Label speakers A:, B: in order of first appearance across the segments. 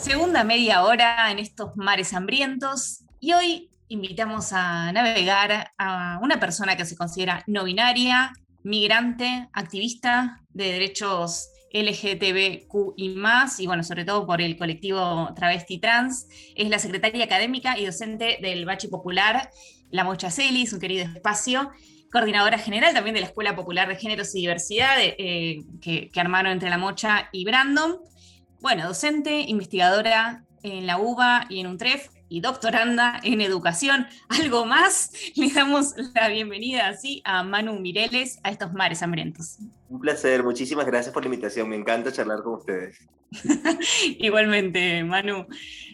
A: Segunda media hora en estos mares hambrientos y hoy invitamos a navegar a una persona que se considera no binaria, migrante, activista de derechos LGTBQ y más, y bueno, sobre todo por el colectivo Travesti Trans. Es la secretaria académica y docente del Bachi Popular, La Mocha Celis, un querido espacio, coordinadora general también de la Escuela Popular de Géneros y Diversidad eh, que, que, armaron entre La Mocha y Brandon. Bueno, docente, investigadora en la UBA y en UNTREF, y doctoranda en educación. ¿Algo más? Le damos la bienvenida así a Manu Mireles a estos mares hambrientos.
B: Un placer, muchísimas gracias por la invitación, me encanta charlar con ustedes.
A: Igualmente, Manu.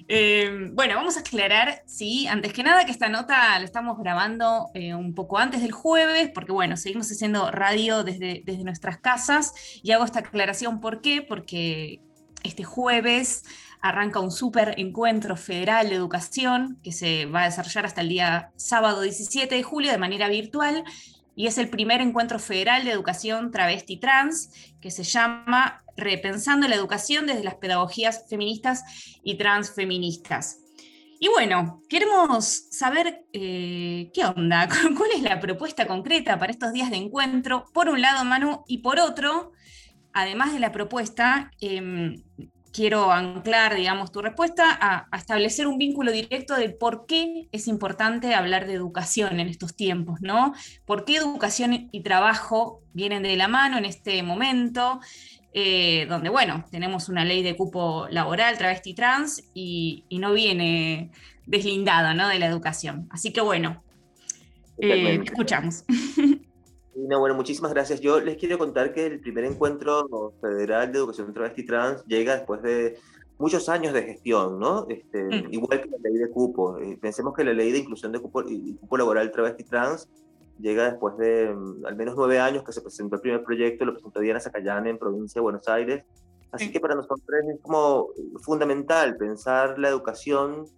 A: Eh, bueno, vamos a aclarar, sí, antes que nada que esta nota la estamos grabando eh, un poco antes del jueves, porque bueno, seguimos haciendo radio desde, desde nuestras casas y hago esta aclaración, ¿por qué? Porque este jueves arranca un super encuentro federal de educación que se va a desarrollar hasta el día sábado 17 de julio de manera virtual y es el primer encuentro federal de educación travesti trans que se llama Repensando la educación desde las pedagogías feministas y transfeministas. Y bueno, queremos saber eh, qué onda, cuál es la propuesta concreta para estos días de encuentro, por un lado, Manu, y por otro, además de la propuesta, em, quiero anclar, digamos, tu respuesta a, establecer un vínculo directo de por qué es importante hablar de educación en estos tiempos, ¿no? ¿Por qué educación y trabajo vienen de la mano en este momento? Eh, donde, bueno, tenemos una ley de cupo laboral, travesti trans, y, no viene deslindado, ¿no? De la educación. Así que, bueno, eh, escuchamos.
B: No, bueno, muchísimas gracias. Yo les quiero contar que el primer encuentro federal de educación travesti trans llega después de muchos años de gestión, ¿no? Este, mm. Igual que la ley de cupo. Eh, pensemos que la ley de inclusión de cupo, cupo laboral travesti trans llega después de mm, al menos nueve años que se presentó el primer proyecto, lo presentó Diana Zacayán en provincia de Buenos Aires. Así que para nosotros es como fundamental pensar la educación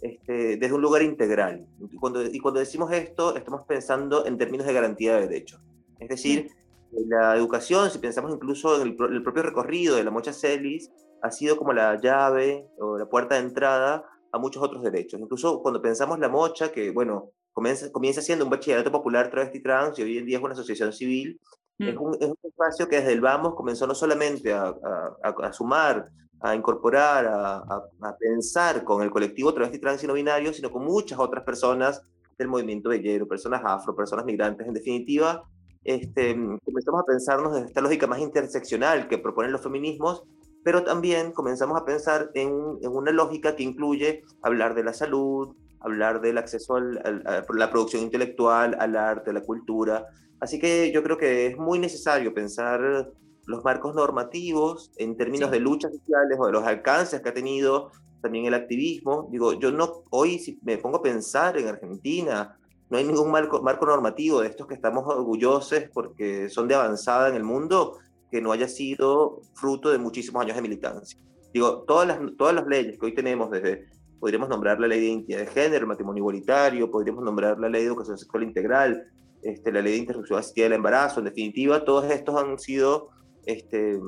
B: este, desde un lugar integral. Y cuando, y cuando decimos esto, estamos pensando en términos de garantía de derechos. Es decir, la educación, si pensamos incluso en el, propio recorrido de la Mocha Celis, ha sido como la llave o la puerta de entrada a muchos otros derechos. Incluso cuando pensamos la Mocha, que bueno, comienza, comienza siendo un bachillerato popular travesti trans y hoy en día es una asociación civil, es, mm. un, es, un, espacio que desde el Vamos comenzó no solamente a, a, a sumar a incorporar, a, a, pensar con el colectivo travesti trans y no binario, sino con muchas otras personas del movimiento bellero, personas afro, personas migrantes, en definitiva, este, comenzamos a pensarnos desde esta lógica más interseccional que proponen los feminismos, pero también comenzamos a pensar en, en una lógica que incluye hablar de la salud, hablar del acceso a la producción intelectual, al arte, a la cultura. Así que yo creo que es muy necesario pensar los marcos normativos en términos de luchas sociales o de los alcances que ha tenido también el activismo. Digo, yo no, hoy si me pongo a pensar en Argentina, no hay ningún marco, marco normativo de estos que estamos orgullosos porque son de avanzada en el mundo que no haya sido fruto de muchísimos años de militancia. Digo, todas las, todas las leyes que hoy tenemos desde, podríamos nombrar la ley de identidad de género, el matrimonio igualitario, podríamos nombrar la ley de educación sexual integral, este, la ley de interrupción asistida del embarazo, en definitiva, todos estos han sido este,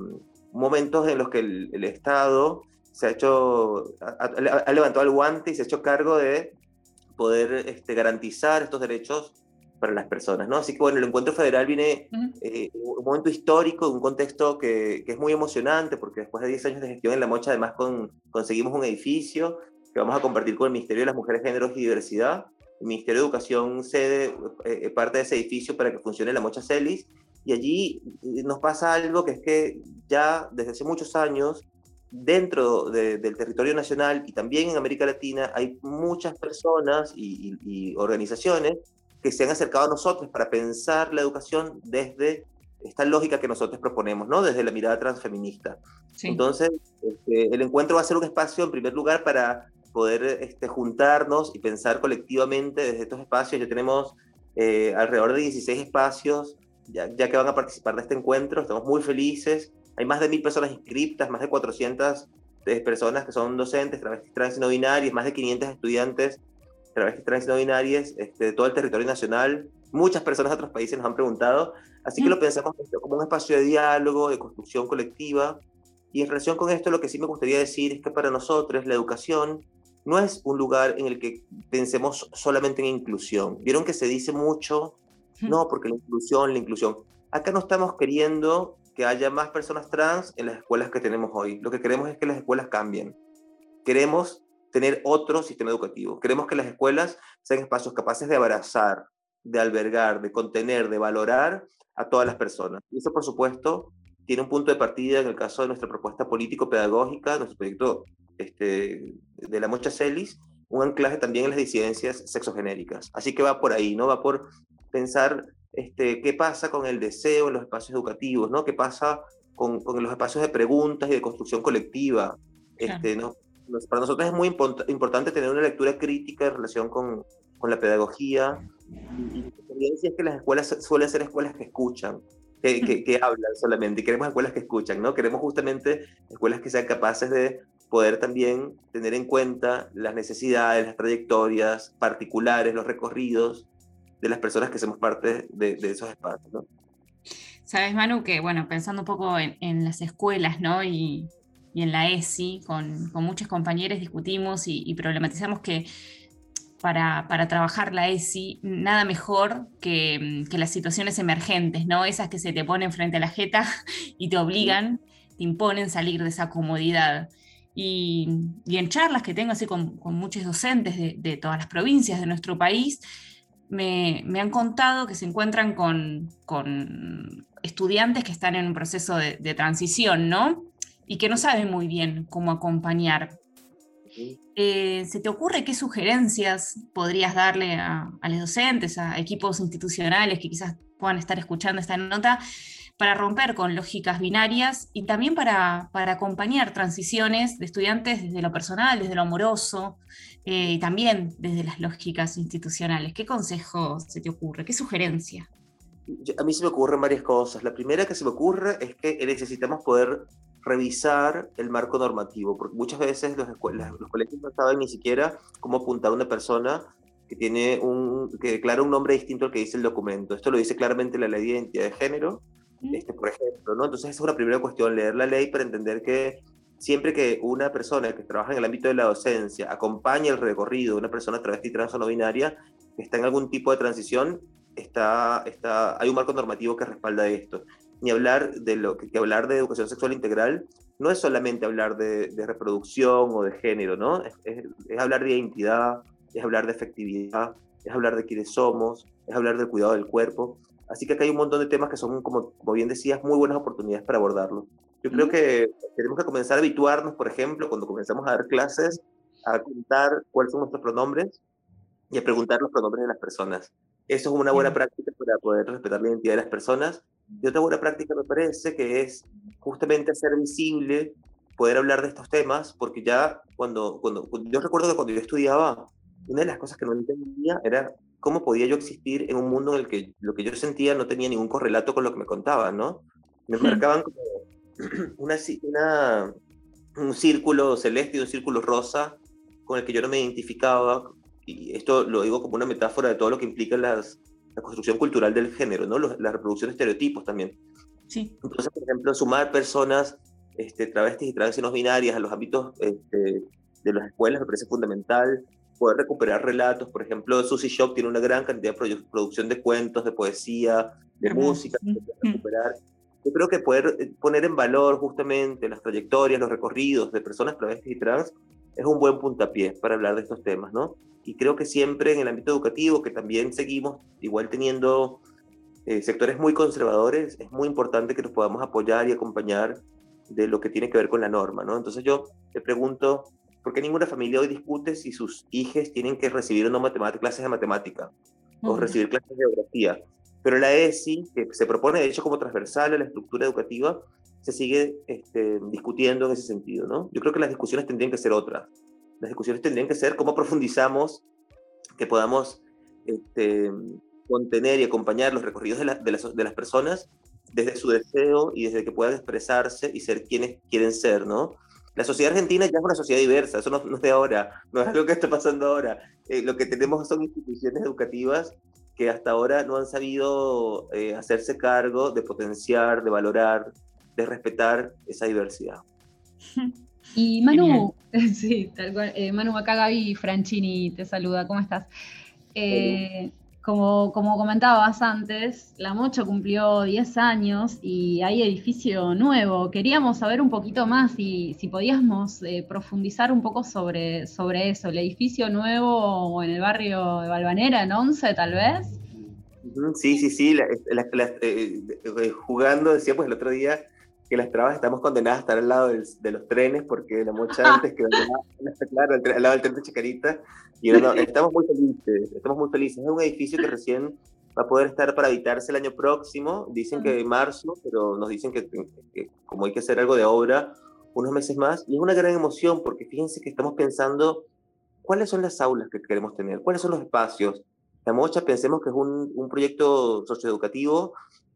B: momentos en los que el, Estado se ha hecho, ha, levantado el guante y se ha hecho cargo de poder este, garantizar estos derechos para las personas, ¿no? Así que bueno, el encuentro federal viene eh, un momento histórico, un contexto que, que, es muy emocionante, porque después de 10 años de gestión en La Mocha, además con, conseguimos un edificio que vamos a compartir con el Ministerio de las Mujeres, Géneros y Diversidad. El Ministerio de Educación cede eh, eh, parte de ese edificio para que funcione La Mocha Celis, y allí eh, nos pasa algo que es que ya desde hace muchos años, dentro del territorio nacional y también en América Latina, hay muchas personas y, organizaciones que se han acercado a nosotros para pensar la educación desde esta lógica que nosotros proponemos, ¿no? Desde la mirada transfeminista. Entonces, este, el encuentro va a ser un espacio, en primer lugar, para poder este, juntarnos y pensar colectivamente desde estos espacios. Ya tenemos eh, alrededor de 16 espacios ya, que van a participar de este encuentro. Estamos muy felices. Hay más de mil personas inscritas, más de 400 eh, personas que son docentes, travestis trans y no binarias, más de 500 estudiantes travestis trans y no binarias este, de todo el territorio nacional. Muchas personas de otros países nos han preguntado, así que mm. lo pensamos como un espacio de diálogo, de construcción colectiva, Y en relación con esto, lo que sí me gustaría decir es que para nosotros la educación no es un lugar en el que pensemos solamente en inclusión. Vieron que se dice mucho, no, porque la inclusión, la inclusión. Acá no estamos queriendo que haya más personas trans en las escuelas que tenemos hoy. Lo que queremos es que las escuelas cambien. Queremos tener otro sistema educativo. Queremos que las escuelas sean espacios capaces de abrazar, de albergar, de contener, de valorar a todas las personas. Y eso, por supuesto, tiene un punto de partida en el caso de nuestra propuesta político-pedagógica, nuestro proyecto este, de la Mocha Celis, un anclaje también en las disidencias sexogenéricas. Así que va por ahí, ¿no? Va por pensar este, qué pasa con el deseo en los espacios educativos, ¿no? ¿Qué pasa con, con los espacios de preguntas y de construcción colectiva? Este, ¿no? Para nosotros es muy importante tener una lectura crítica en relación con, con la pedagogía. Y, la experiencia es que las escuelas suelen ser escuelas que escuchan, que, que, que, hablan solamente. Y queremos escuelas que escuchan, ¿no? Queremos justamente escuelas que sean capaces de poder también tener en cuenta las necesidades, las trayectorias particulares, los recorridos de las personas que somos parte de, esos espacios. ¿no?
A: Sabes, Manu, que bueno, pensando un poco en, las escuelas, ¿no? Y, y, en la ESI, con, con muchos compañeros discutimos y, problematizamos que para, trabajar la ESI, nada mejor que, que, las situaciones emergentes, ¿no? Esas que se te ponen frente a la jeta y te obligan, te imponen salir de esa comodidad. Y, y en charlas que tengo así con, muchos docentes de, todas las provincias de nuestro país, me, me han contado que se encuentran con, con, estudiantes que están en un proceso de, de, transición, ¿no? Y que no saben muy bien cómo acompañar. Eh, ¿Se te ocurre qué sugerencias podrías darle a, a los docentes, a equipos institucionales que quizás puedan estar escuchando esta nota, para romper con lógicas binarias y también para, para acompañar transiciones de estudiantes desde lo personal, desde lo amoroso eh, y también desde las lógicas institucionales. ¿Qué consejo se te ocurre? ¿Qué sugerencia?
B: A mí se me ocurren varias cosas. La primera que se me ocurre es que necesitamos poder revisar el marco normativo, porque muchas veces los, escuelas, los colegios no saben ni siquiera cómo apuntar a una persona que tiene un que declara un nombre distinto al que dice el documento. Esto lo dice claramente la ley de identidad de género este, por ejemplo, ¿no? Entonces, esa es una primera cuestión, leer la ley para entender que siempre que una persona que trabaja en el ámbito de la docencia acompaña el recorrido de una persona travesti trans o no binaria que está en algún tipo de transición, está, está, hay un marco normativo que respalda esto. Ni hablar de lo que, hablar de educación sexual integral no es solamente hablar de, reproducción o de género, ¿no? Es hablar de identidad, es hablar de efectividad, es hablar de quiénes somos, es hablar del cuidado del cuerpo. Así que acá hay un montón de temas que son, como, como bien decías, muy buenas oportunidades para abordarlo. Yo creo que tenemos que comenzar a habituarnos, por ejemplo, cuando comenzamos a dar clases, a contar cuáles son nuestros pronombres y a preguntar los pronombres de las personas. Eso es una buena práctica para poder respetar la identidad de las personas. Y otra buena práctica me parece que es justamente hacer visible, poder hablar de estos temas, porque ya cuando, cuando, yo recuerdo que cuando yo estudiaba, una de las cosas que no entendía era cómo podía yo existir en un mundo en el que lo que yo sentía no tenía ningún correlato con lo que me contaban, ¿no? Me marcaban como una, una, un círculo celeste y un círculo rosa con el que yo no me identificaba, y esto lo digo como una metáfora de todo lo que implica las, la construcción cultural del género, ¿no? Los, la reproducción de estereotipos también.
A: Sí.
B: Entonces, por ejemplo, sumar personas este, travestis y y no binarias a los ámbitos este, de las escuelas me parece fundamental poder recuperar relatos. Por ejemplo, Susie Shock tiene una gran cantidad de producción de cuentos, de poesía, de música. recuperar. Yo creo que poder eh, poner en valor justamente las trayectorias, los recorridos de personas travestis y trans es un buen puntapié para hablar de estos temas, ¿no? Y creo que siempre en el ámbito educativo, que también seguimos igual teniendo eh, sectores muy conservadores, es muy importante que nos podamos apoyar y acompañar de lo que tiene que ver con la norma, ¿no? Entonces yo te pregunto, ¿Por qué ninguna familia hoy discute si sus hijos tienen que recibir o no clases de matemática o recibir clases de geografía? Pero la ESI, que se propone de hecho como transversal a la estructura educativa, se sigue este, discutiendo en ese sentido, ¿no? Yo creo que las discusiones tendrían que ser otras. Las discusiones tendrían que ser cómo profundizamos, que podamos este, contener y acompañar los recorridos de, la, de, las, de las personas desde su deseo y desde que puedan expresarse y ser quienes quieren ser, ¿no? La sociedad argentina ya es una sociedad diversa, eso no, no es de ahora, no es algo que está pasando ahora. Eh, lo que tenemos son instituciones educativas que hasta ahora no han sabido eh, hacerse cargo de potenciar, de valorar, de respetar esa diversidad.
C: Y Manu, sí, tal cual. Eh, Manu, acá Gaby Franchini te saluda. ¿Cómo estás? Eh, como, como comentabas antes, La Mocha cumplió 10 años y hay edificio nuevo. Queríamos saber un poquito más y si podíamos eh, profundizar un poco sobre, sobre eso. El edificio nuevo en el barrio de Balvanera, en Once, tal vez.
B: Sí, sí, sí. Eh, eh, jugando, decía pues el otro día que las trabas estamos condenadas a estar al lado de los trenes porque la mocha antes quedó claro, al, lado del tren de Chicarita y estamos muy felices, estamos muy felices. Es un edificio que recién va a poder estar para habitarse el año próximo, dicen que en marzo, pero nos dicen que, como hay que hacer algo de obra, unos meses más, y es una gran emoción porque fíjense que estamos pensando cuáles son las aulas que queremos tener, cuáles son los espacios. La Mocha pensemos que es un, un proyecto socioeducativo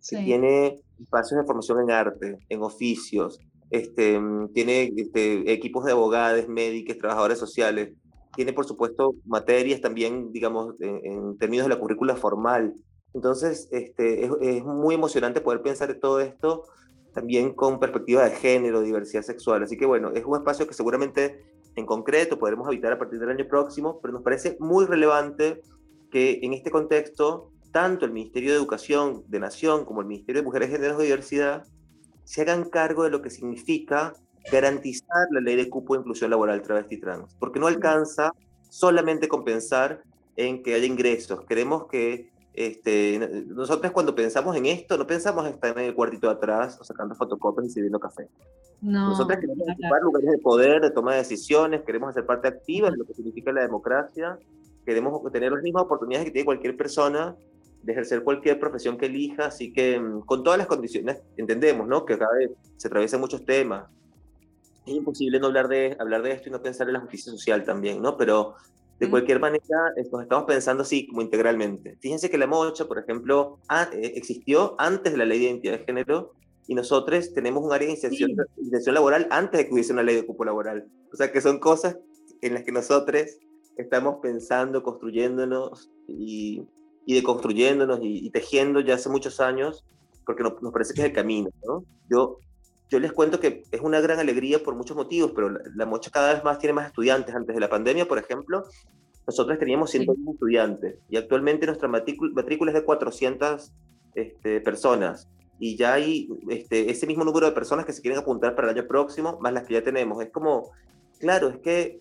B: que tiene espacios de formación en arte, en oficios, este, tiene este, equipos de abogados, médicos, trabajadores sociales, tiene por supuesto materias también, digamos, en, términos de la currícula formal. Entonces, este, es, es, muy emocionante poder pensar en todo esto también con perspectiva de género, diversidad sexual. Así que bueno, es un espacio que seguramente en concreto podremos habitar a partir del año próximo, pero nos parece muy relevante que en este contexto tanto el Ministerio de Educación de Nación como el Ministerio de Mujeres, Géneros y Diversidad se hagan cargo de lo que significa garantizar la ley de cupo de inclusión laboral travesti trans, porque no alcanza solamente con pensar en que haya ingresos. Queremos que este, nosotros cuando pensamos en esto, no pensamos en estar en el cuartito de atrás o sacando fotocopias y sirviendo café. No, nosotros queremos ocupar lugares de poder, de toma de decisiones, queremos hacer parte activa de lo que significa la democracia, queremos tener las mismas oportunidades que tiene cualquier persona de ejercer cualquier profesión que elija, así que mm, con todas las condiciones, entendemos, ¿no? Que cada vez se atraviesan muchos temas. Es imposible no hablar de, hablar de esto y no pensar en la justicia social también, ¿no? Pero de cualquier manera, nos estamos pensando así, como integralmente. Fíjense que la mocha, por ejemplo, eh, existió antes de la ley de identidad de género y nosotros tenemos un área de inserción, inserción laboral antes de que hubiese una ley de cupo laboral. O sea, que son cosas en las que nosotros estamos pensando, construyéndonos y y de construyéndonos y, tejiendo ya hace muchos años, porque nos, parece que es el camino. ¿no? Yo, yo les cuento que es una gran alegría por muchos motivos, pero la, Mocha cada vez más tiene más estudiantes. Antes de la pandemia, por ejemplo, nosotros teníamos 101 estudiantes y actualmente nuestra matrícula, es de 400 este, personas. Y ya hay este, ese mismo número de personas que se quieren apuntar para el año próximo, más las que ya tenemos. Es como, claro, es que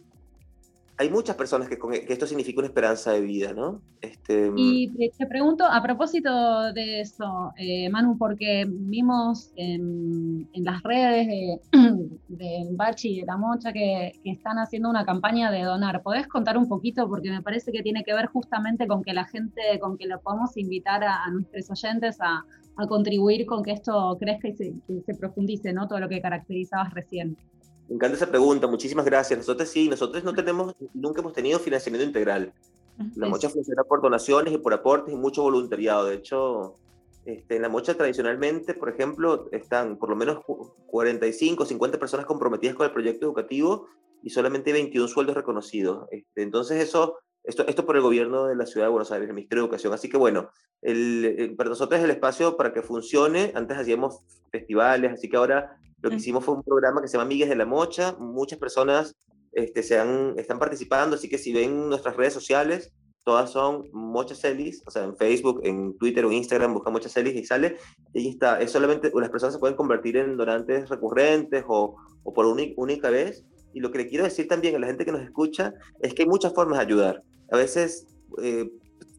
B: hay muchas personas que, que, esto significa una esperanza de vida, ¿no?
C: Este... Y te pregunto, a propósito de eso, eh, Manu, porque vimos en, las redes de, de Bachi y de La Mocha que, están haciendo una campaña de donar. ¿Podés contar un poquito? Porque me parece que tiene que ver justamente con que la gente, con que lo podemos invitar a, nuestros oyentes a, contribuir con que esto crezca y se, que se profundice, ¿no? Todo lo que caracterizabas recién.
B: Me encanta esa pregunta, muchísimas gracias. Nosotros sí, nosotros no tenemos, nunca hemos tenido financiamiento integral. La mocha funciona por donaciones y por aportes y mucho voluntariado. De hecho, este, en la mocha tradicionalmente, por ejemplo, están por lo menos 45, 50 personas comprometidas con el proyecto educativo y solamente 21 sueldos reconocidos. Este, entonces eso, esto, esto por el gobierno de la ciudad de Buenos Aires, el Ministerio de Educación. Así que bueno, el, para nosotros es el espacio para que funcione. Antes hacíamos festivales, así que ahora lo que hicimos fue un programa que se llama Amigues de la Mocha. Muchas personas este, se han, están participando, así que si ven nuestras redes sociales, todas son Mocha Celis, o sea, en Facebook, en Twitter o Instagram, busca Mocha Celis y sale. Y ahí está, es solamente, las personas se pueden convertir en donantes recurrentes o, o por una única vez. Y lo que le quiero decir también a la gente que nos escucha es que hay muchas formas de ayudar. A veces eh,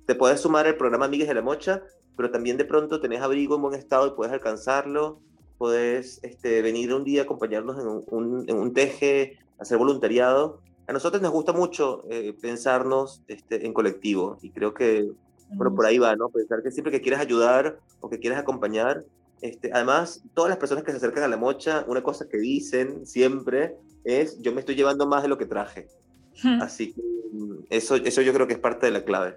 B: te puedes sumar al programa Amigues de la Mocha, pero también de pronto tenés abrigo en buen estado y puedes alcanzarlo podés este, venir un día a acompañarnos en un, en un teje, hacer voluntariado. A nosotros nos gusta mucho eh, pensarnos este, en colectivo y creo que bueno, por ahí va, ¿no? Pensar que siempre que quieras ayudar o que quieras acompañar, este, además, todas las personas que se acercan a la mocha, una cosa que dicen siempre es, yo me estoy llevando más de lo que traje. Así que mm, eso, eso yo creo que es parte de la clave.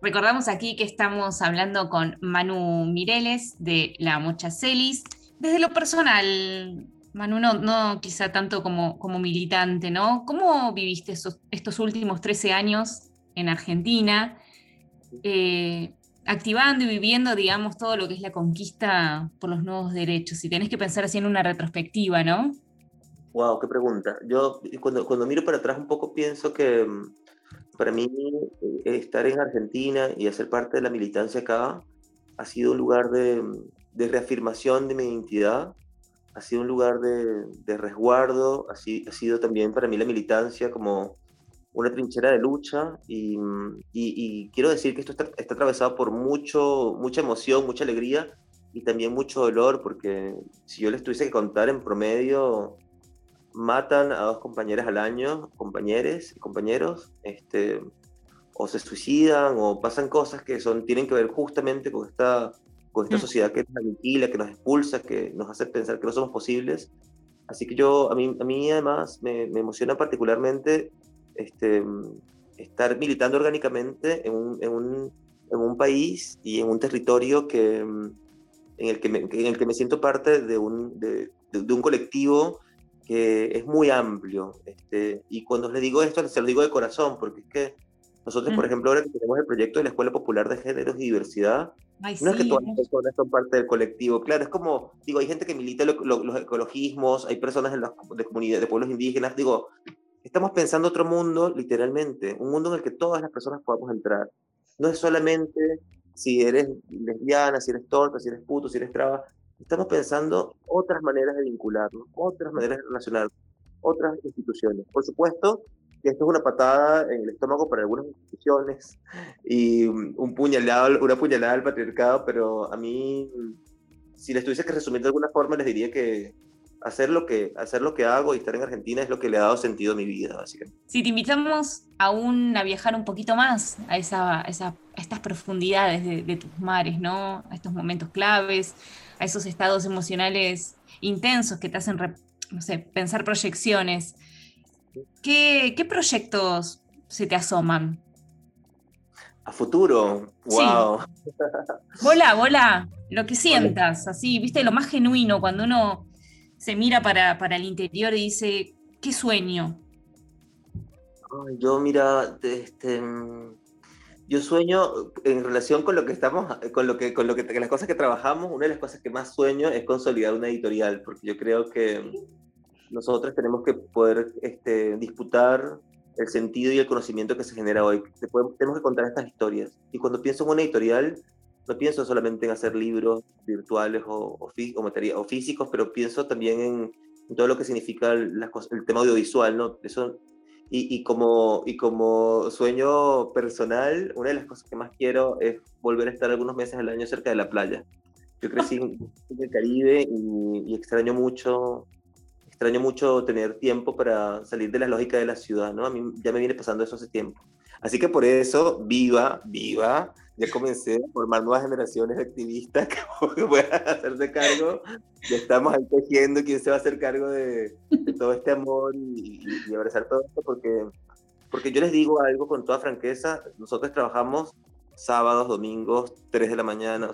A: Recordamos aquí que estamos hablando con Manu Mireles de La Mocha Celis. Desde lo personal, Manu, no, quizá tanto como, como, militante, ¿no? ¿Cómo viviste estos últimos 13 años en Argentina, eh, activando y viviendo, digamos, todo lo que es la conquista por los nuevos derechos? Si tenés que pensar así en una retrospectiva, ¿no?
B: Wow, qué pregunta. Yo cuando, cuando miro para atrás un poco pienso que mm, para mí eh, estar en Argentina y hacer parte de la militancia acá ha sido un lugar de, de reafirmación de mi identidad, ha sido un lugar de, de resguardo, ha, sido también para mí la militancia como una trinchera de lucha y, y, quiero decir que esto está, está, atravesado por mucho, mucha emoción, mucha alegría y también mucho dolor, porque si yo les tuviese que contar en promedio, matan a dos compañeras al año, compañeros y compañeros, este, o se suicidan o pasan cosas que son, tienen que ver justamente con esta, con esta mm. sociedad que nos aniquila, que nos expulsa, que nos hace pensar que no somos posibles. Así que yo, a mí, a mí además me, me emociona particularmente este, estar militando orgánicamente en un, en, un, en un, país y en un territorio que, en, el que me, en el que me siento parte de un, de, de, un colectivo que es muy amplio. Este, y cuando les digo esto, se lo digo de corazón, porque es que nosotros, por ejemplo, ahora que tenemos el proyecto de la Escuela Popular de Géneros y Diversidad, no es que todas las personas son parte del colectivo. Claro, es como, digo, hay gente que milita los ecologismos, hay personas en las, de comunidades, de pueblos indígenas. Digo, estamos pensando otro mundo, literalmente, un mundo en el que todas las personas podamos entrar. No es solamente si eres lesbiana, si eres torta, si eres puto, si eres traba. Estamos pensando otras maneras de vincularnos, otras maneras de relacionarnos, otras instituciones. Por supuesto que esto es una patada en el estómago para algunas instituciones y un puñalado, una puñalada al patriarcado, pero a mí, si les tuviese que resumir de alguna forma, les diría que hacer lo que, hacer lo que hago y estar en Argentina es lo que le ha dado sentido a mi vida, básicamente.
A: Si te invitamos aún a viajar un poquito más a, esa, esa estas profundidades de, tus mares, ¿no? A estos momentos claves, a esos estados emocionales intensos que te hacen, no sé, pensar proyecciones. ¿Qué, ¿Qué, proyectos se te asoman?
B: A futuro, wow. Sí.
A: Vola, vola, lo que sientas, así, viste, lo más genuino, cuando uno se mira para, para el interior y dice, ¿qué sueño?
B: yo mira, este, yo sueño en relación con lo que estamos, con lo que, con lo que, las cosas que trabajamos, una de las cosas que más sueño es consolidar una editorial, porque yo creo que nosotros tenemos que poder este, disputar el sentido y el conocimiento que se genera hoy. tenemos que contar estas historias. Y cuando pienso en una editorial, no pienso solamente en hacer libros virtuales o, o, o, físicos, pero pienso también en, todo lo que significa el, el tema audiovisual, ¿no? Eso, y, y, como, y como sueño personal, una de las cosas que más quiero es volver a estar algunos meses al año cerca de la playa. Yo crecí en, el Caribe y, y, extraño mucho extraño mucho tener tiempo para salir de la lógica de la ciudad, ¿no? A mí ya me viene pasando eso hace tiempo. Así que por eso, viva, viva, ya comencé a formar nuevas generaciones de activistas que puedan hacerse cargo. Ya estamos ahí tejiendo quién se va a hacer cargo de, todo este amor y, abrazar todo esto, porque, porque yo les digo algo con toda franqueza, nosotros trabajamos sábados, domingos, 3 de la mañana,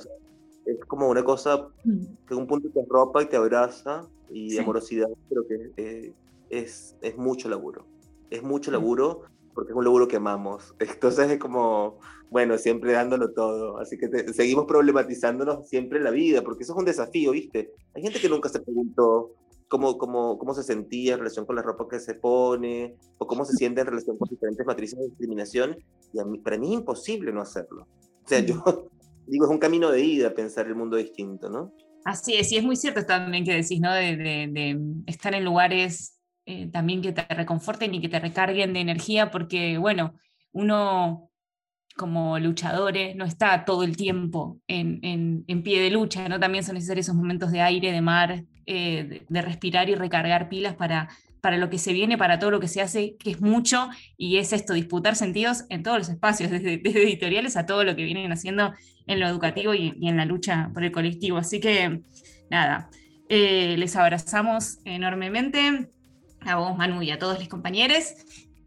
B: es como una cosa mm. que un punto te ropa y te abraza y amorosidad, pero que eh, es, es mucho laburo, es mucho laburo porque es un laburo que amamos. Entonces es como, bueno, siempre dándolo todo. Así que seguimos problematizándonos siempre en la vida, porque eso es un desafío, ¿viste? Hay gente que nunca se preguntó cómo, cómo, cómo se sentía en relación con la ropa que se pone, o cómo se siente en relación con diferentes matrices de discriminación, y a mí, para mí es imposible no hacerlo. O sea, yo digo, es un camino de ida pensar el mundo distinto, ¿no?
A: Así es, y es muy cierto también que decís, ¿no? De, estar en lugares eh, también que te reconforten y que te recarguen de energía, porque, bueno, uno como luchadores no está todo el tiempo en, en, pie de lucha, ¿no? También son necesarios esos momentos de aire, de mar, eh, de, respirar y recargar pilas para, para lo que se viene, para todo lo que se hace, que es mucho, y es esto, disputar sentidos en todos los espacios, desde, editoriales a todo lo que vienen haciendo en lo educativo y, en la lucha por el colectivo. Así que, nada, eh, les abrazamos enormemente a vos, Manu, y a todos los compañeros.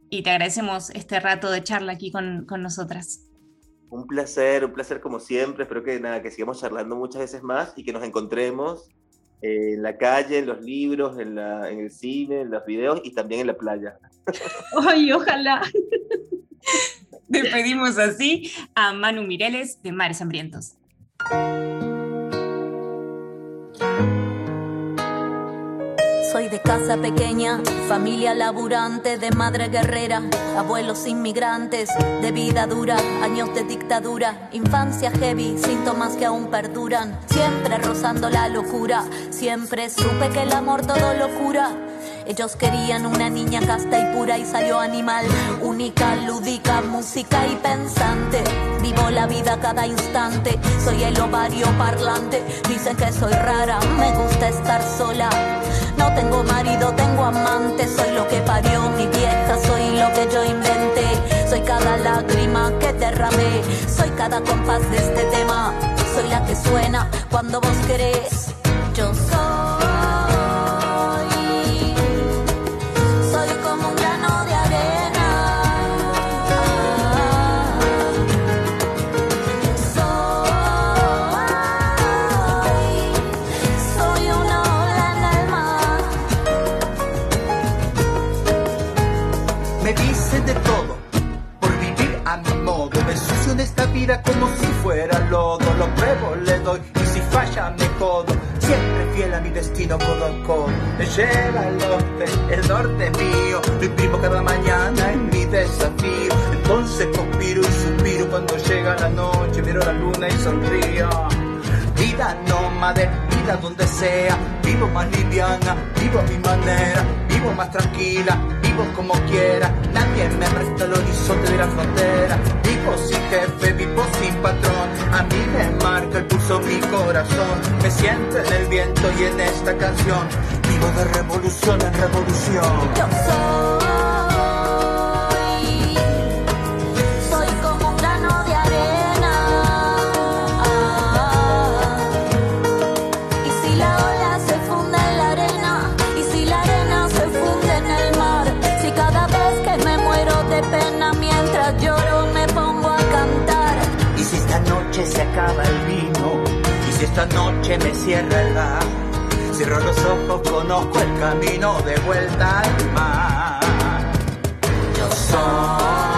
A: Y te agradecemos este rato de charla aquí con, con nosotras.
B: Un placer, un placer como siempre. Espero que nada, que sigamos charlando muchas veces más y que nos encontremos en la calle, en los libros, en, la, en el cine, en los videos y también en la playa.
A: ¡Ay, ojalá! Despedimos así a Manu Mireles de Mares Hambrientos.
D: Soy de casa pequeña, familia laburante, de madre guerrera, abuelos inmigrantes, de vida dura, años de dictadura, infancia heavy, síntomas que aún perduran, siempre rozando la locura, siempre supe que el amor todo lo cura. Ellos querían una niña casta y pura y salió animal, única, lúdica, música y pensante. Vivo la vida cada instante, soy el ovario parlante. Dicen que soy rara, me gusta estar sola. No tengo marido, tengo amante, soy lo que parió mi vieja, soy lo que yo inventé. Soy cada lágrima que derramé, soy cada compás de este tema, soy la que suena cuando vos querés. Yo soy.
E: Más tranquila, vivo como quiera. Nadie me resta el horizonte de la frontera. Vivo sin jefe, vivo sin patrón. A mí me marca el pulso mi corazón. Me siento en el viento y en esta canción. Vivo de revolución en revolución.
D: Yo soy.
E: Esta noche me cierra el bar. Cierro los ojos, conozco el camino de vuelta al mar. Yo soy.